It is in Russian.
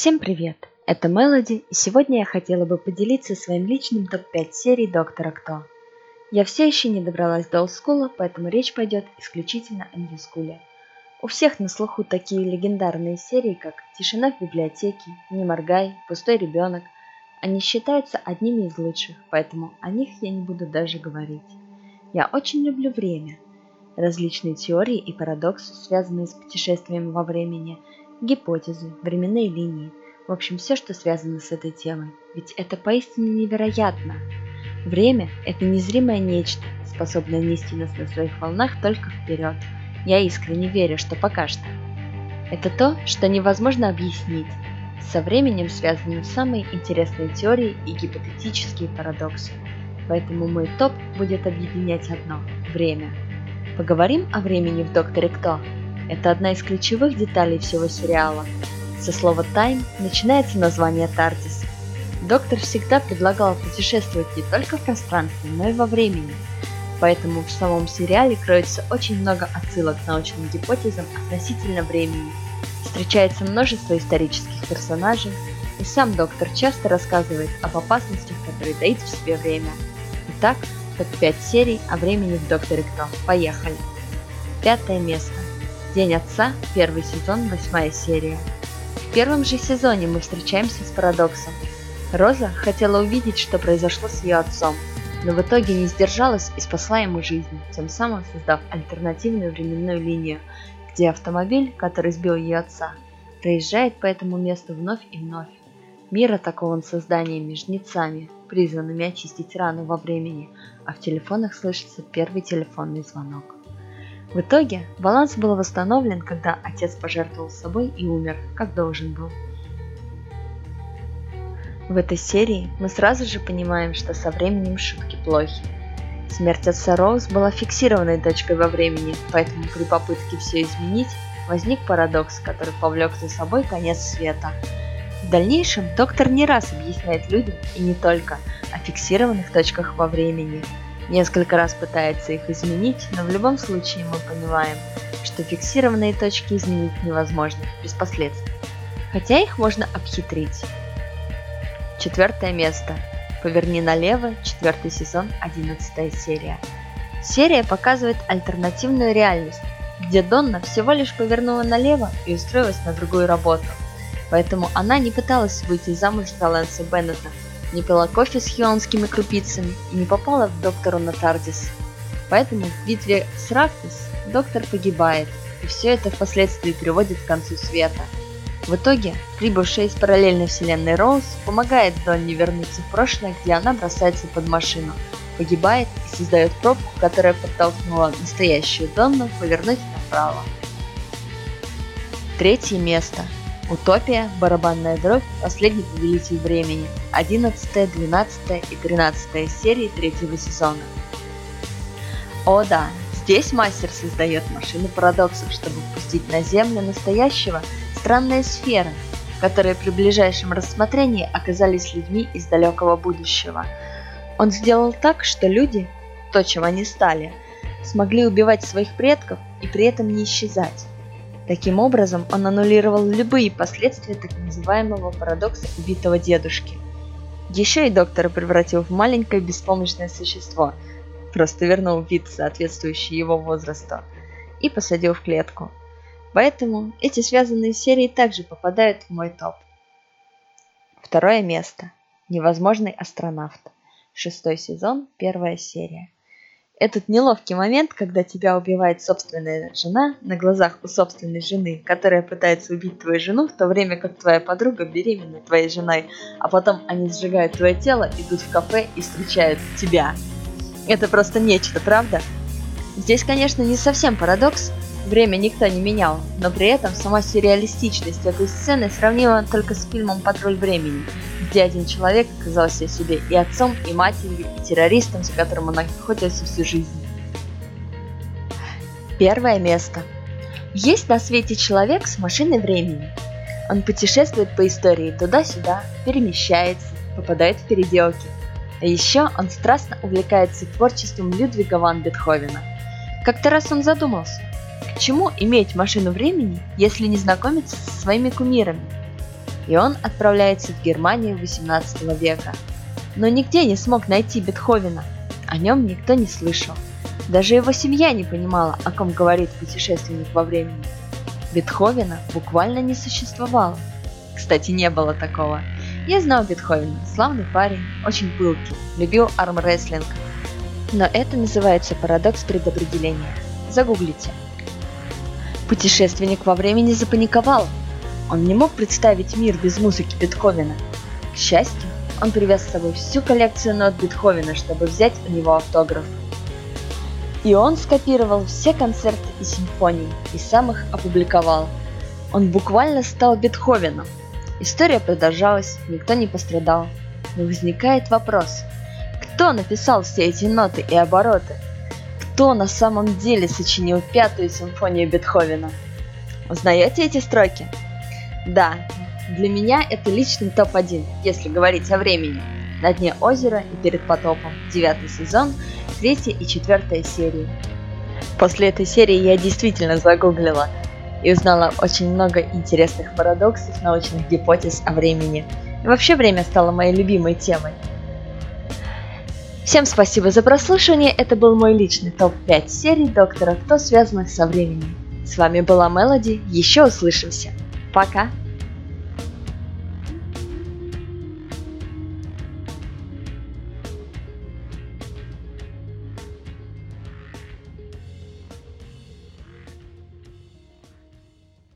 Всем привет! Это Мелоди, и сегодня я хотела бы поделиться своим личным топ-5 серий Доктора Кто. Я все еще не добралась до олдскула, поэтому речь пойдет исключительно о ньюскуле. У всех на слуху такие легендарные серии, как «Тишина в библиотеке», «Не моргай», «Пустой ребенок». Они считаются одними из лучших, поэтому о них я не буду даже говорить. Я очень люблю время. Различные теории и парадоксы, связанные с путешествием во времени – гипотезы, временные линии, в общем, все, что связано с этой темой. Ведь это поистине невероятно. Время – это незримое нечто, способное нести нас на своих волнах только вперед. Я искренне верю, что пока что. Это то, что невозможно объяснить. Со временем связаны самые интересные теории и гипотетические парадоксы. Поэтому мой топ будет объединять одно – время. Поговорим о времени в «Докторе Кто», это одна из ключевых деталей всего сериала. Со слова «тайм» начинается название Тардис. Доктор всегда предлагал путешествовать не только в пространстве, но и во времени. Поэтому в самом сериале кроется очень много отсылок к научным гипотезам относительно времени. Встречается множество исторических персонажей, и сам доктор часто рассказывает об опасностях, которые таит в себе время. Итак, топ-5 серий о времени в Докторе Кто. Поехали! Пятое место. День отца, первый сезон, восьмая серия. В первом же сезоне мы встречаемся с парадоксом. Роза хотела увидеть, что произошло с ее отцом, но в итоге не сдержалась и спасла ему жизнь, тем самым создав альтернативную временную линию, где автомобиль, который сбил ее отца, проезжает по этому месту вновь и вновь. Мир атакован созданиями жнецами, призванными очистить рану во времени, а в телефонах слышится первый телефонный звонок. В итоге баланс был восстановлен, когда отец пожертвовал собой и умер, как должен был. В этой серии мы сразу же понимаем, что со временем шутки плохи. Смерть отца Роуз была фиксированной точкой во времени, поэтому при попытке все изменить возник парадокс, который повлек за собой конец света. В дальнейшем доктор не раз объясняет людям, и не только, о фиксированных точках во времени – несколько раз пытается их изменить, но в любом случае мы понимаем, что фиксированные точки изменить невозможно без последствий. Хотя их можно обхитрить. Четвертое место. Поверни налево, четвертый сезон, одиннадцатая серия. Серия показывает альтернативную реальность, где Донна всего лишь повернула налево и устроилась на другую работу. Поэтому она не пыталась выйти замуж за Лэнса Беннета, не пила кофе с хионскими крупицами и не попала к доктору на Тардис. Поэтому в битве с Рафтис доктор погибает, и все это впоследствии приводит к концу света. В итоге, прибывшая из параллельной вселенной Роуз помогает Донне вернуться в прошлое, где она бросается под машину, погибает и создает пробку, которая подтолкнула настоящую Донну повернуть направо. Третье место – Утопия, барабанная дробь, последний повелитель времени, 11, 12 и 13 серии третьего сезона. О да, здесь мастер создает машину парадоксов, чтобы впустить на Землю настоящего странные сферы, которые при ближайшем рассмотрении оказались людьми из далекого будущего. Он сделал так, что люди, то, чем они стали, смогли убивать своих предков и при этом не исчезать. Таким образом, он аннулировал любые последствия так называемого парадокса убитого дедушки. Еще и доктора превратил в маленькое беспомощное существо, просто вернул вид, соответствующий его возрасту, и посадил в клетку. Поэтому эти связанные серии также попадают в мой топ. Второе место. Невозможный астронавт. Шестой сезон, первая серия этот неловкий момент, когда тебя убивает собственная жена на глазах у собственной жены, которая пытается убить твою жену, в то время как твоя подруга беременна твоей женой, а потом они сжигают твое тело, идут в кафе и встречают тебя. Это просто нечто, правда? Здесь, конечно, не совсем парадокс, время никто не менял, но при этом сама сюрреалистичность этой сцены сравнима только с фильмом «Патруль времени», где один человек оказался себе и отцом, и матерью, и террористом, за которым он охотился всю жизнь. Первое место. Есть на свете человек с машиной времени. Он путешествует по истории туда-сюда, перемещается, попадает в переделки. А еще он страстно увлекается творчеством Людвига ван Бетховена. Как-то раз он задумался, к чему иметь машину времени, если не знакомиться со своими кумирами – и он отправляется в Германию 18 века. Но нигде не смог найти Бетховена, о нем никто не слышал. Даже его семья не понимала, о ком говорит путешественник во времени. Бетховена буквально не существовало. Кстати, не было такого. Я знал Бетховена, славный парень, очень пылкий, любил армрестлинг. Но это называется парадокс предопределения. Загуглите. Путешественник во времени запаниковал. Он не мог представить мир без музыки Бетховена. К счастью, он привез с собой всю коллекцию нот Бетховена, чтобы взять у него автограф. И он скопировал все концерты и симфонии, и сам их опубликовал. Он буквально стал Бетховеном. История продолжалась, никто не пострадал. Но возникает вопрос, кто написал все эти ноты и обороты? Кто на самом деле сочинил пятую симфонию Бетховена? Узнаете эти строки? Да, для меня это личный топ-1, если говорить о времени. На дне озера и перед потопом. Девятый сезон, третья и четвертая серии. После этой серии я действительно загуглила и узнала очень много интересных парадоксов, научных гипотез о времени. И вообще время стало моей любимой темой. Всем спасибо за прослушивание, это был мой личный топ-5 серий Доктора Кто, связанных со временем. С вами была Мелоди, еще услышимся. Пока!